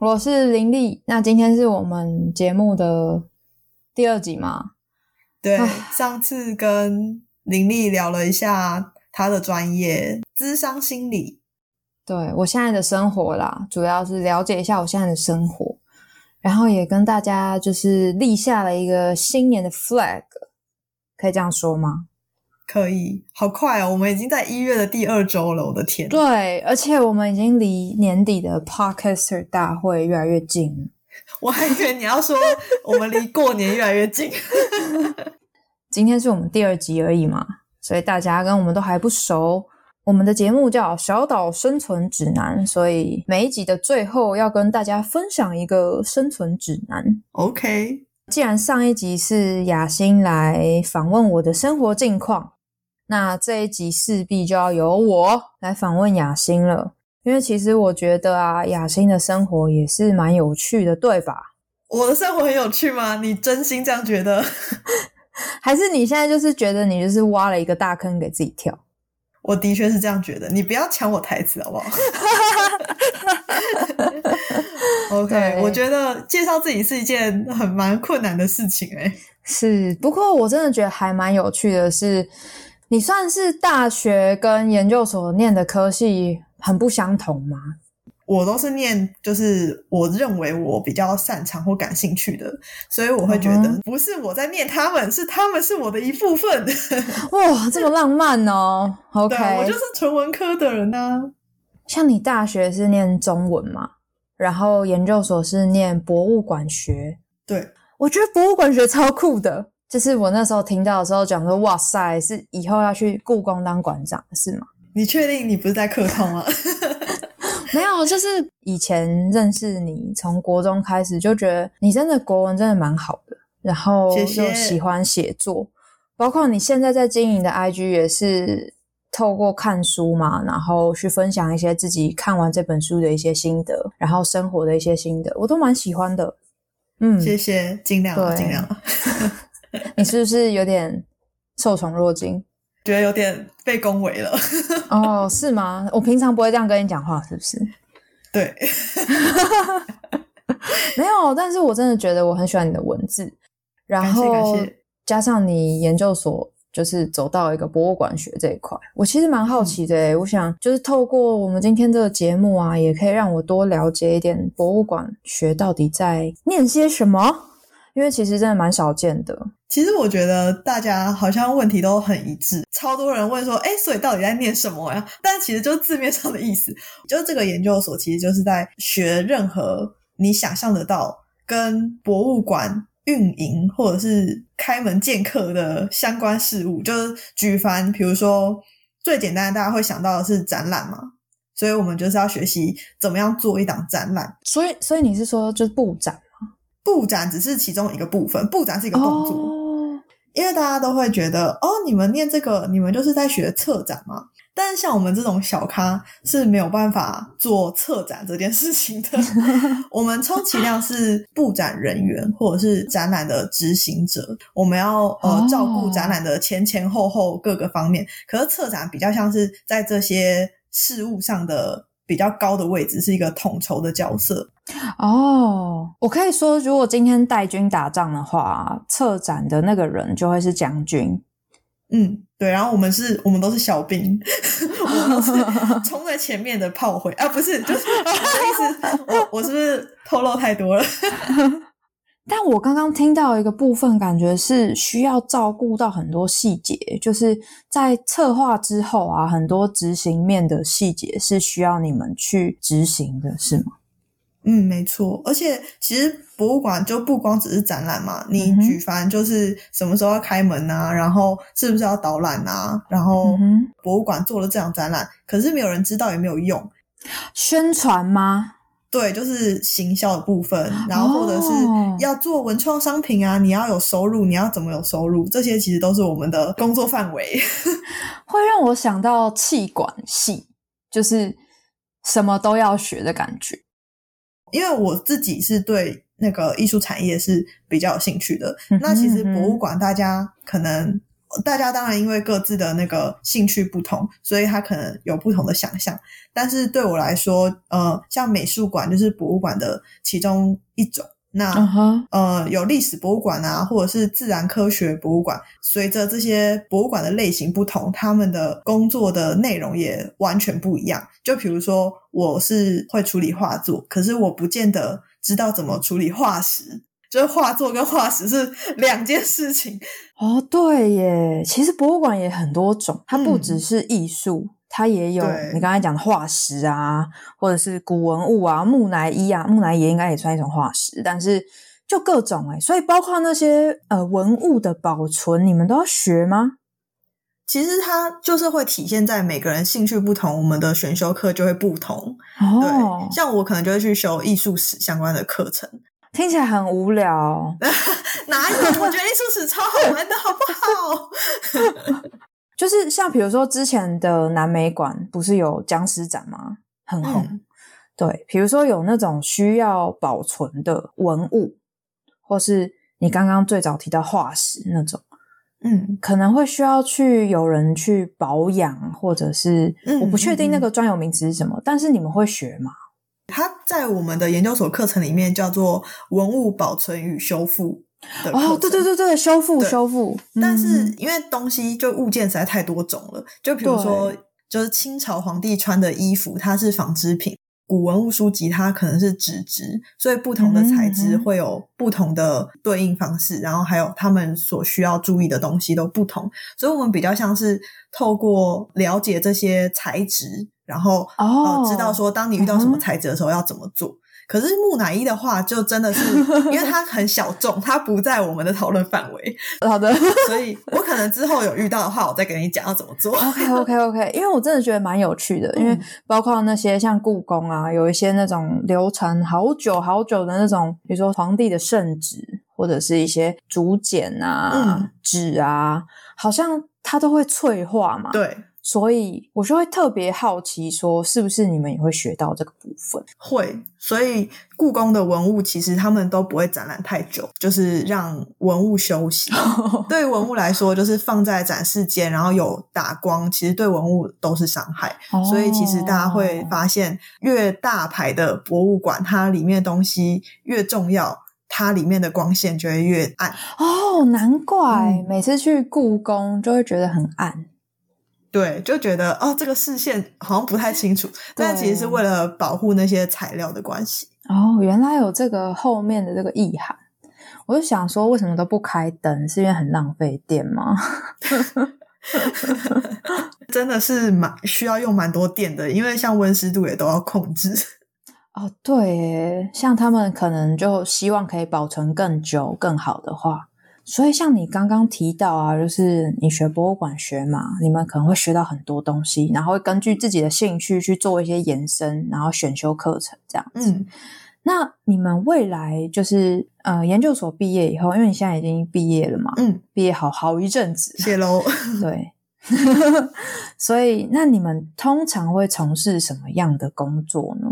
我是林丽。那今天是我们节目的第二集嘛？对，上次跟林丽聊了一下她的专业——智商心理。对我现在的生活啦，主要是了解一下我现在的生活，然后也跟大家就是立下了一个新年的 flag，可以这样说吗？可以，好快哦！我们已经在一月的第二周了，我的天！对，而且我们已经离年底的 Podcaster 大会越来越近了。我还以为你要说我们离过年越来越近。今天是我们第二集而已嘛，所以大家跟我们都还不熟。我们的节目叫《小岛生存指南》，所以每一集的最后要跟大家分享一个生存指南。OK，既然上一集是雅欣来访问我的生活近况，那这一集势必就要由我来访问雅欣了。因为其实我觉得啊，雅欣的生活也是蛮有趣的，对吧？我的生活很有趣吗？你真心这样觉得？还是你现在就是觉得你就是挖了一个大坑给自己跳？我的确是这样觉得。你不要抢我台词好不好？OK，我觉得介绍自己是一件很蛮困难的事情诶、是，不过我真的觉得还蛮有趣的是，你算是大学跟研究所念的科系很不相同吗？我都是念，就是我认为我比较擅长或感兴趣的，所以我会觉得嗯不是我在念他们，是他们是我的一部分。哇，这么浪漫哦！OK，我就是纯文科的人啊。像你大学是念中文嘛，然后研究所是念博物馆学，对，我觉得博物馆学超酷的。就是我那时候听到的时候讲说，哇塞，是以后要去故宫当馆长是吗？你确定你不是在客套吗？没有，就是以前认识你，从国中开始就觉得你真的国文真的蛮好的，然后又喜欢写作，包括你现在在经营的 IG 也是透过看书嘛，然后去分享一些自己看完这本书的一些心得，然后生活的一些心得，我都蛮喜欢的。嗯，谢谢，尽量啊，对尽量啊。你是不是有点受宠若惊？觉得有点被恭维了。哦，是吗？我平常不会这样跟你讲话，是不是？对，没有，但是我真的觉得我很喜欢你的文字，然后加上你研究所就是走到一个博物馆学这一块，我其实蛮好奇的诶、我想就是透过我们今天这个节目啊，也可以让我多了解一点博物馆学到底在念些什么，因为其实真的蛮少见的。其实我觉得大家好像问题都很一致，超多人问说，哎，所以到底在念什么呀？但其实就是字面上的意思，就这个研究所其实就是在学任何你想象得到跟博物馆运营或者是开门见客的相关事物。就是举凡比如说最简单的，大家会想到的是展览嘛，所以我们就是要学习怎么样做一档展览。所以，所以你是说就是布展布展只是其中一个部分，布展是一个动作。哦因为大家都会觉得，哦，你们念这个，你们就是在学策展嘛。但是像我们这种小咖是没有办法做策展这件事情的。我们充其量是布展人员或者是展览的执行者，我们要呃哦照顾展览的前前后后各个方面。可是策展比较像是在这些事物上的比较高的位置，是一个统筹的角色。哦，我可以说，如果今天带军打仗的话，策展的那个人就会是将军。嗯，对，然后我们是，我们都是小兵，我们都是 冲在前面的炮灰啊，不是，就是意思，我我是不是透露太多了？但我刚刚听到一个部分，感觉是需要照顾到很多细节，就是在策划之后啊，很多执行面的细节是需要你们去执行的，是吗？嗯，没错，而且其实博物馆就不光只是展览嘛，你举凡就是什么时候要开门啊，然后是不是要导览啊，然后博物馆做了这场展览，可是没有人知道也没有用，宣传吗？对，就是行销的部分，然后或者是哦要做文创商品啊，你要有收入，你要怎么有收入，这些其实都是我们的工作范围。会让我想到气管系，就是什么都要学的感觉。因为我自己是对那个艺术产业是比较有兴趣的。嗯哼那其实博物馆大家可能。大家当然因为各自的那个兴趣不同，所以他可能有不同的想象。但是对我来说，呃，像美术馆就是博物馆的其中一种。那、呃，有历史博物馆啊，或者是自然科学博物馆。随着这些博物馆的类型不同，他们的工作的内容也完全不一样。就比如说，我是会处理画作，可是我不见得知道怎么处理化石。就是画作跟化石是两件事情。哦，对耶，其实博物馆也很多种，它不嗯只是艺术，它也有你刚才讲的化石啊，或者是古文物啊，木乃伊啊，木乃伊应该也算一种化石，但是就各种哎，所以包括那些呃文物的保存，你们都要学吗？其实它就是会体现在每个人兴趣不同，我们的选修课就会不同。哦对，，像我可能就会去修艺术史相关的课程。听起来很无聊。哪有？我觉得艺术史超好玩的，好不好？就是像比如说之前的南美馆不是有僵尸展吗？很红。嗯对，比如说有那种需要保存的文物，或是你刚刚最早提到化石那种，嗯，可能会需要去有人去保养，或者是、嗯我不确定嗯那个专有名词是什么，但是你们会学吗？它在我们的研究所课程里面叫做文物保存与修复。哦，对对对对，修复修复，但是嗯。因为东西就物件实在太多种了，就比如说就是清朝皇帝穿的衣服，它是纺织品；古文物书籍它可能是纸质，所以不同的材嗯质会有不同的对应方式，然后还有他们所需要注意的东西都不同，所以我们比较像是透过了解这些材质，然后、哦呃知道说当你遇到什么材质的时候要怎么做。可是木乃伊的话，就真的是因为它很小众，它不在我们的讨论范围，好的。所以我可能之后有遇到的话，我再跟你讲要怎么做。OK OK OK，因为我真的觉得蛮有趣的，因为嗯包括那些像故宫啊，有一些那种流传好久好久的那种，比如说皇帝的圣旨，或者是一些竹简啊嗯、纸、啊，好像它都会脆化嘛。，对，所以我就会特别好奇，说是不是你们也会学到这个部分？会。所以故宫的文物其实他们都不会展览太久，就是让文物休息。对文物来说，就是放在展示间，然后有打光，其实对文物都是伤害。所以其实大家会哦发现，越大牌的博物馆，它里面的东西越重要，它里面的光线就会越暗。哦，难怪、嗯每次去故宫就会觉得很暗。对，就觉得哦，这个视线好像不太清楚，但其实是对为了保护那些材料的关系。哦，原来有这个后面的这个意涵。我就想说，为什么都不开灯？是因为很浪费电吗？真的是蛮需要用蛮多电的，因为像温湿度也都要控制。哦，对耶，像他们可能就希望可以保存更久、更好的话，所以像你刚刚提到啊，就是你学博物馆学嘛，你们可能会学到很多东西，然后会根据自己的兴趣去做一些延伸，然后选修课程这样子。嗯，那你们未来就是呃研究所毕业以后，因为你现在已经毕业了嘛，嗯，毕业好好一阵子，谢喽。对，所以那你们通常会从事什么样的工作呢？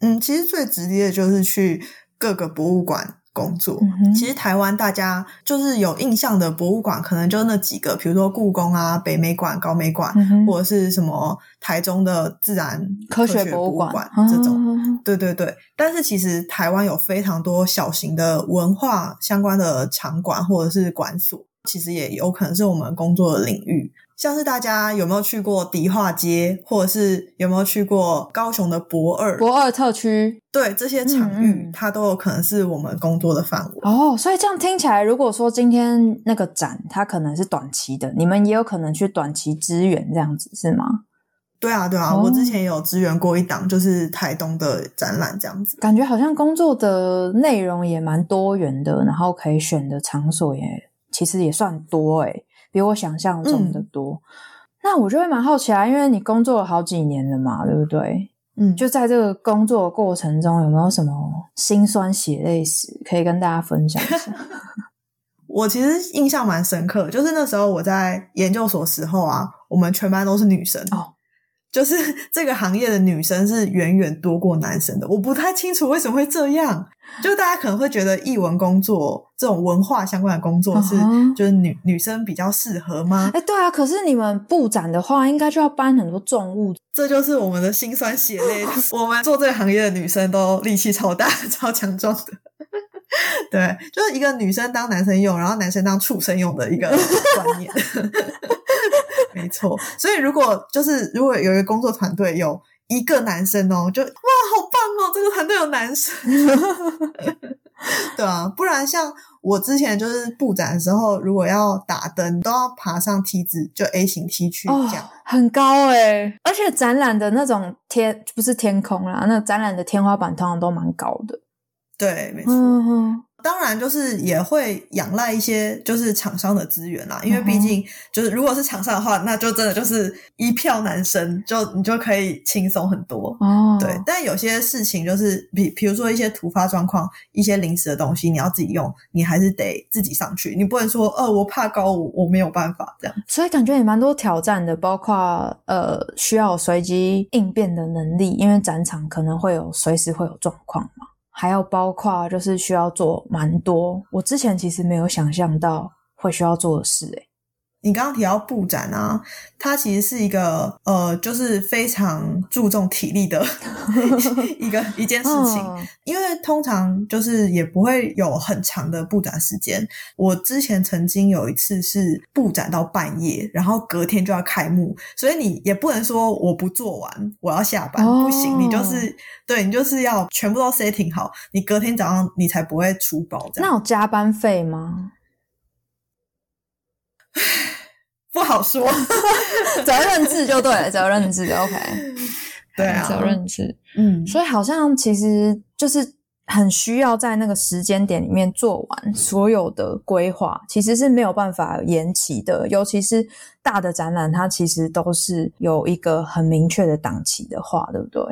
嗯，其实最直接的就是去各个博物馆工作。嗯其实台湾大家就是有印象的博物馆，可能就那几个，比如说故宫啊、北美馆、高美馆，嗯或者是什么台中的自然科学学博物馆馆这种。哦对对对，但是其实台湾有非常多小型的文化相关的场馆或者是馆所，其实也有可能是我们工作的领域。像是大家有没有去过迪化街，或者是有没有去过高雄的博二？博二特区对这些场域，嗯嗯它都有可能是我们工作的范围。哦，所以这样听起来，如果说今天那个展它可能是短期的，你们也有可能去短期支援这样子是吗？对啊，对啊，哦我之前有支援过一档，就是台东的展览这样子。感觉好像工作的内容也蛮多元的，然后可以选的场所也其实也算多诶，比我想象中的多。那我就会蛮好奇啊，因为你工作了好几年了嘛，对不对？嗯，就在这个工作过程中，有没有什么辛酸血泪史可以跟大家分享一下？我其实印象蛮深刻，就是那时候我在研究所时候啊，我们全班都是女生哦，就是这个行业的女生是远远多过男生的。我不太清楚为什么会这样，就大家可能会觉得译文工作这种文化相关的工作是、就是女女生比较适合吗？哎，对啊，可是你们布展的话，应该就要搬很多重物，这就是我们的辛酸血泪。我们做这个行业的女生都力气超大、超强壮的。对，就是一个女生当男生用，然后男生当畜生用的一个观念。没错，所以如果就是如果有一个工作团队有一个男生哦，就哇，哦，这个团队有男生。对啊，不然像我之前就是布展的时候，如果要打灯，都要爬上梯子，就 A 型梯去哦这样。，很高哎、而且展览的那种天不是天空啦，那展览的天花板通常都蛮高的。对，没错。当然，就是也会仰赖一些就是厂商的资源啦，因为毕竟就是如果是厂商的话，那就真的就是一票难生，就你就可以轻松很多。哦，对，但有些事情就是比比如说一些突发状况、一些临时的东西，你要自己用，你还是得自己上去，你不能说呃我怕高，我我没有办法这样。所以感觉也蛮多挑战的，包括呃需要有随机应变的能力，因为展场可能会有随时会有状况嘛，还要包括就是需要做蛮多，我之前其实没有想象到会需要做的事、欸，你刚刚提到布展啊，它其实是一个呃，就是非常注重体力的 一个一件事情。嗯因为通常就是也不会有很长的布展时间。我之前曾经有一次是布展到半夜，然后隔天就要开幕，所以你也不能说我不做完我要下班，哦不行，你就是对你就是要全部都 setting 好，你隔天早上你才不会出包这样。那有加班费吗？不好说，责任制就对了，责任制 OK，对啊，责任制。嗯，所以好像其实就是很需要在那个时间点里面做完所有的规划，其实是没有办法延期的。尤其是大的展览，它其实都是有一个很明确的档期的话，对不对？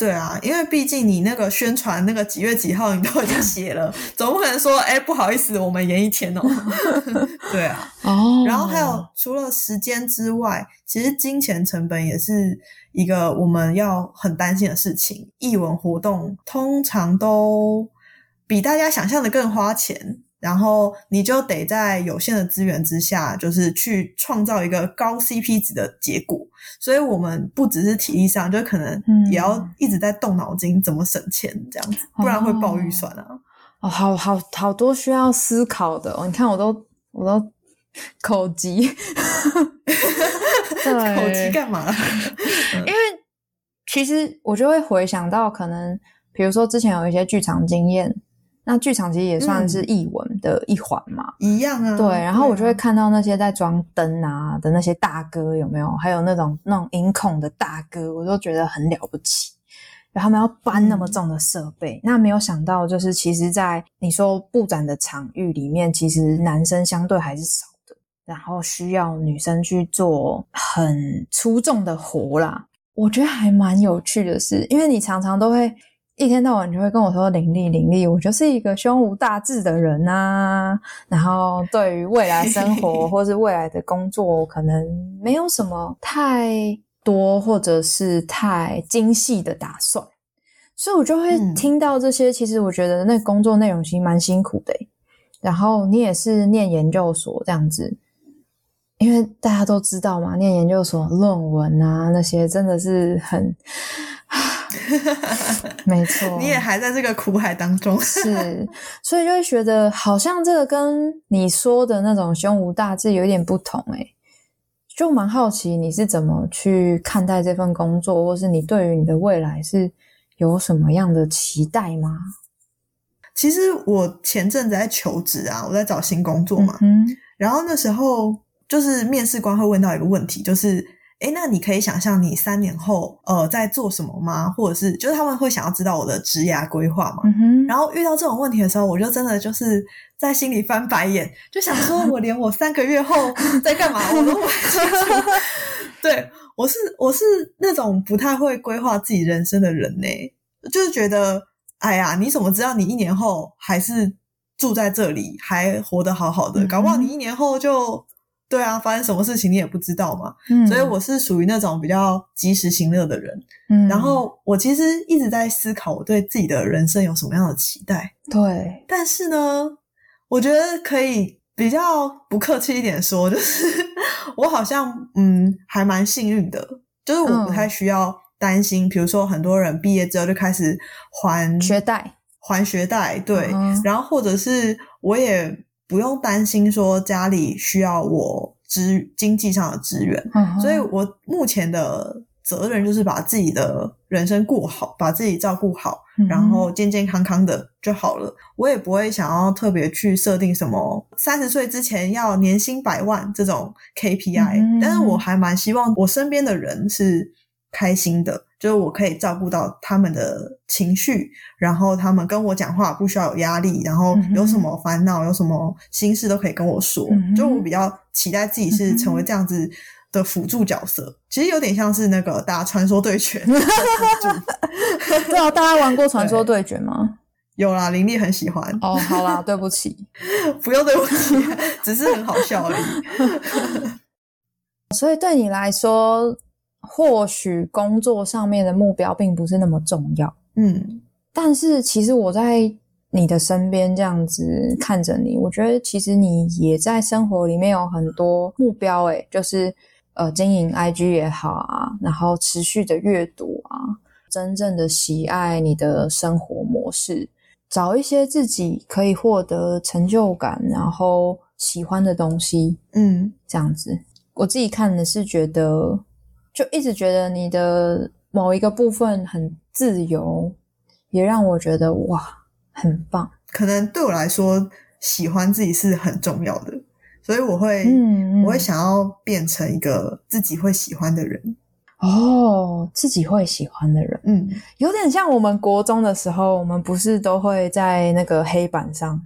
对啊，因为毕竟你那个宣传那个几月几号你都已经 写了，总不可能说哎不好意思，我们延一天哦。对啊，哦然后还有除了时间之外，其实金钱成本也是一个我们要很担心的事情。艺文活动通常都比大家想象的更花钱，然后你就得在有限的资源之下，就是去创造一个高 CP 值的结果。所以我们不只是体力上，就可能嗯也要一直在动脑筋怎么省钱，这样子，不然会爆预算啊。哦，好好好多需要思考的哦。你看，我都我都口急，口急干嘛？因为其实我就会回想到，可能比如说之前有一些剧场经验，那剧场其实也算是艺文的一环嘛。一样啊。对，然后我就会啊看到那些在装灯啊的那些大哥有没有，还有那种那种音控的大哥，我都觉得很了不起。然后他们要搬那么重的设备，那没有想到就是，其实，在你说布展的场域里面，其实男生相对还是少的，然后需要女生去做很出众的活啦。我觉得还蛮有趣的是，因为你常常都会一天到晚就会跟我说林丽林丽，我就是一个胸无大志的人啊，然后对于未来生活 或是未来的工作，可能没有什么太多或者是太精细的打算，所以我就会嗯。听到这些。其实我觉得那工作内容其实蛮辛苦的欸、然后你也是念研究所这样子，因为大家都知道嘛，念研究所论文啊那些真的是很，没错，你也还在这个苦海当中。是，所以就会觉得好像这个跟你说的那种胸无大志有点不同诶、就蛮好奇你是怎么去看待这份工作，或是你对于你的未来是有什么样的期待吗？其实我前阵子在求职啊，我在找新工作嘛，嗯然后那时候就是面试官会问到一个问题，就是，诶，那你可以想象你三年后呃在做什么吗？或者是就是他们会想要知道我的职涯规划嘛？嗯，然后遇到这种问题的时候，我就真的就是在心里翻白眼，就想说，我连我三个月后 在干嘛我都不清楚。对我是我是那种不太会规划自己人生的人呢，就是觉得，哎呀，你怎么知道你一年后还是住在这里，还活得好好的？搞不好你一年后就。对啊，发生什么事情你也不知道嘛，所以我是属于那种比较及时行乐的人。嗯，然后我其实一直在思考我对自己的人生有什么样的期待。对，但是呢，我觉得可以比较不客气一点说，就是 我好像嗯还蛮幸运的，就是我不太需要担心，比如说很多人毕业之后就开始还学贷，还学贷，对，然后或者是我也。不用担心说家里需要我支经济上的支援，所以我目前的责任就是把自己的人生过好，把自己照顾好，然后健健康康的就好了。我也不会想要特别去设定什么三十岁之前要年薪百万这种 KPI，但是我还蛮希望我身边的人是开心的。就是我可以照顾到他们的情绪，然后他们跟我讲话不需要有压力，然后有什么烦恼、有什么心事都可以跟我说。就我比较期待自己是成为这样子的辅助角色，其实有点像是那个打传说对决。对啊，大家玩过传说对决吗？有啦，林立很喜欢。哦，好啦，对不起，不用对不起，只是很好笑而已。所以对你来说。或许工作上面的目标并不是那么重要，嗯，但是其实我在你的身边这样子看着你，我觉得其实你也在生活里面有很多目标，诶就是呃经营 IG 也好啊，然后持续的阅读啊，真正的喜爱你的生活模式，找一些自己可以获得成就感，然后喜欢的东西，嗯，这样子，我自己看的是觉得。就一直觉得你的某一个部分很自由，也让我觉得哇，很棒。可能对我来说，喜欢自己是很重要的，所以我会，我会想要变成一个自己会喜欢的人。哦，自己会喜欢的人，嗯，有点像我们国中的时候，我们不是都会在那个黑板上，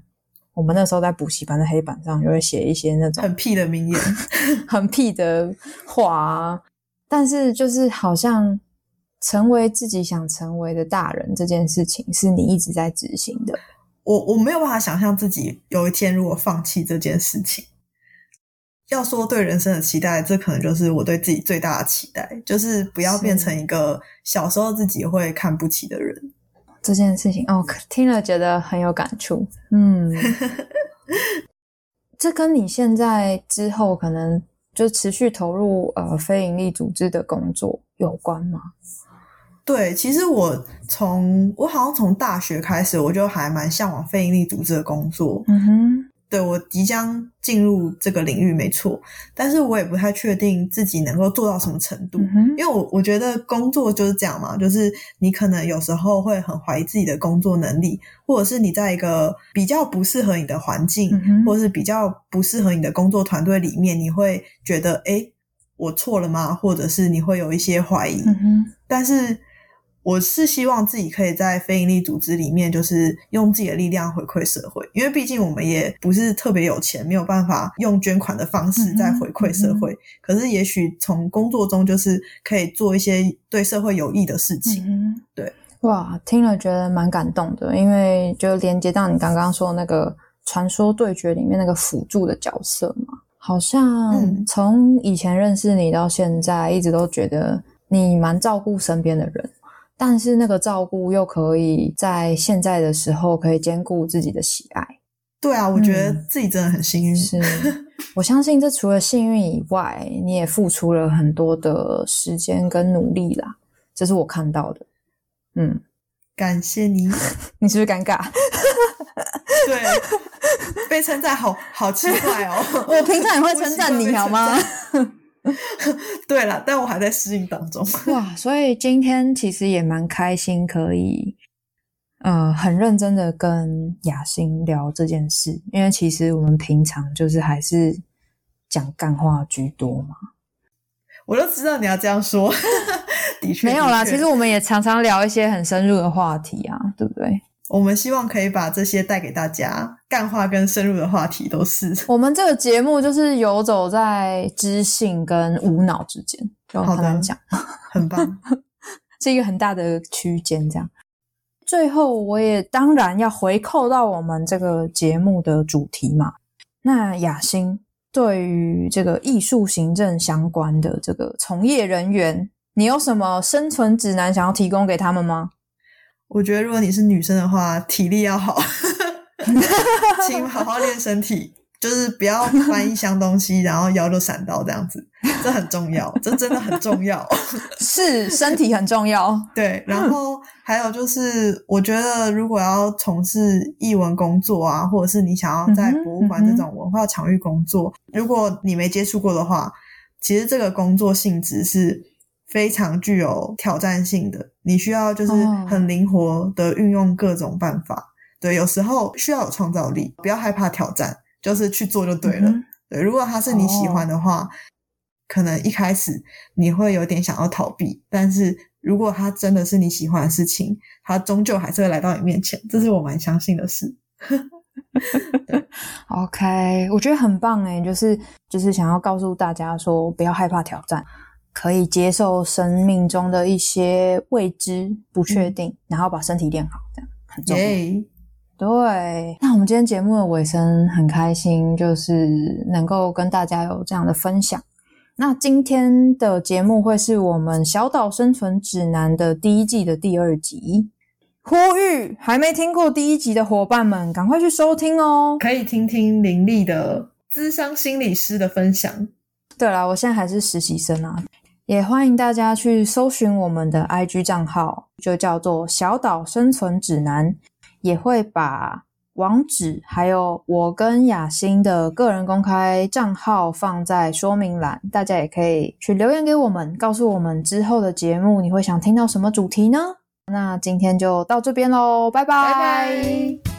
我们那时候在补习班的黑板上就会写一些那种很屁的名言，很屁的话。但是，就是好像成为自己想成为的大人这件事情，是你一直在执行的。我我没有办法想象自己有一天如果放弃这件事情。要说对人生的期待，这可能就是我对自己最大的期待，就是不要变成一个小时候自己会看不起的人。这件事情哦，听了觉得很有感触。嗯，这跟你现在之后可能。就持续投入呃非营利组织的工作有关吗？对，其实我从我好像从大学开始，我就还蛮向往非营利组织的工作。嗯哼。对我即将进入这个领域没错，但是我也不太确定自己能够做到什么程度，因为我我觉得工作就是这样嘛，就是你可能有时候会很怀疑自己的工作能力，或者是你在一个比较不适合你的环境，或者是比较不适合你的工作团队里面，你会觉得哎，我错了吗？或者是你会有一些怀疑，但是。我是希望自己可以在非营利组织里面，就是用自己的力量回馈社会，因为毕竟我们也不是特别有钱，没有办法用捐款的方式在回馈社会。可是，也许从工作中就是可以做一些对社会有益的事情。对，哇，听了觉得蛮感动的，因为就连接到你刚刚说那个传说对决里面那个辅助的角色嘛，好像从以前认识你到现在，一直都觉得你蛮照顾身边的人。但是那个照顾又可以在现在的时候可以兼顾自己的喜爱。对啊，我觉得自己真的很幸运。是，我相信这除了幸运以外，你也付出了很多的时间跟努力啦。这是我看到的。嗯，感谢你。你是不是尴尬？对，被称赞好好奇怪哦。我平常也会称赞你好吗？对了，但我还在适应当中。哇，所以今天其实也蛮开心，可以呃很认真的跟雅欣聊这件事，因为其实我们平常就是还是讲干话居多嘛。我就知道你要这样说，的确没有啦。其实我们也常常聊一些很深入的话题啊，对不对？我们希望可以把这些带给大家，干话跟深入的话题都是。我们这个节目就是游走在知性跟无脑之间，就很难讲，很棒，是一个很大的区间。这样，最后我也当然要回扣到我们这个节目的主题嘛。那雅欣对于这个艺术行政相关的这个从业人员，你有什么生存指南想要提供给他们吗？我觉得如果你是女生的话，体力要好，请好好练身体，就是不要搬一箱东西，然后腰就闪到这样子，这很重要，这真的很重要，是身体很重要。对，然后还有就是，我觉得如果要从事译文工作啊，或者是你想要在博物馆这种文化场域工作，如果你没接触过的话，其实这个工作性质是。非常具有挑战性的，你需要就是很灵活的运用各种办法。对，有时候需要有创造力，不要害怕挑战，就是去做就对了。对，如果他是你喜欢的话，可能一开始你会有点想要逃避，但是如果他真的是你喜欢的事情，他终究还是会来到你面前，这是我蛮相信的事。OK，我觉得很棒哎，就是就是想要告诉大家说，不要害怕挑战。可以接受生命中的一些未知、不确定，然后把身体练好，这样很重要。对，那我们今天节目的尾声很开心，就是能够跟大家有这样的分享。那今天的节目会是我们小岛生存指南的第一季的第二集，呼吁还没听过第一集的伙伴们，赶快去收听哦！可以听听林立的资商心理师的分享。对啦，我现在还是实习生啊。也欢迎大家去搜寻我们的 IG 账号，就叫做“小岛生存指南”，也会把网址还有我跟雅欣的个人公开账号放在说明栏，大家也可以去留言给我们，告诉我们之后的节目你会想听到什么主题呢？那今天就到这边喽，拜拜。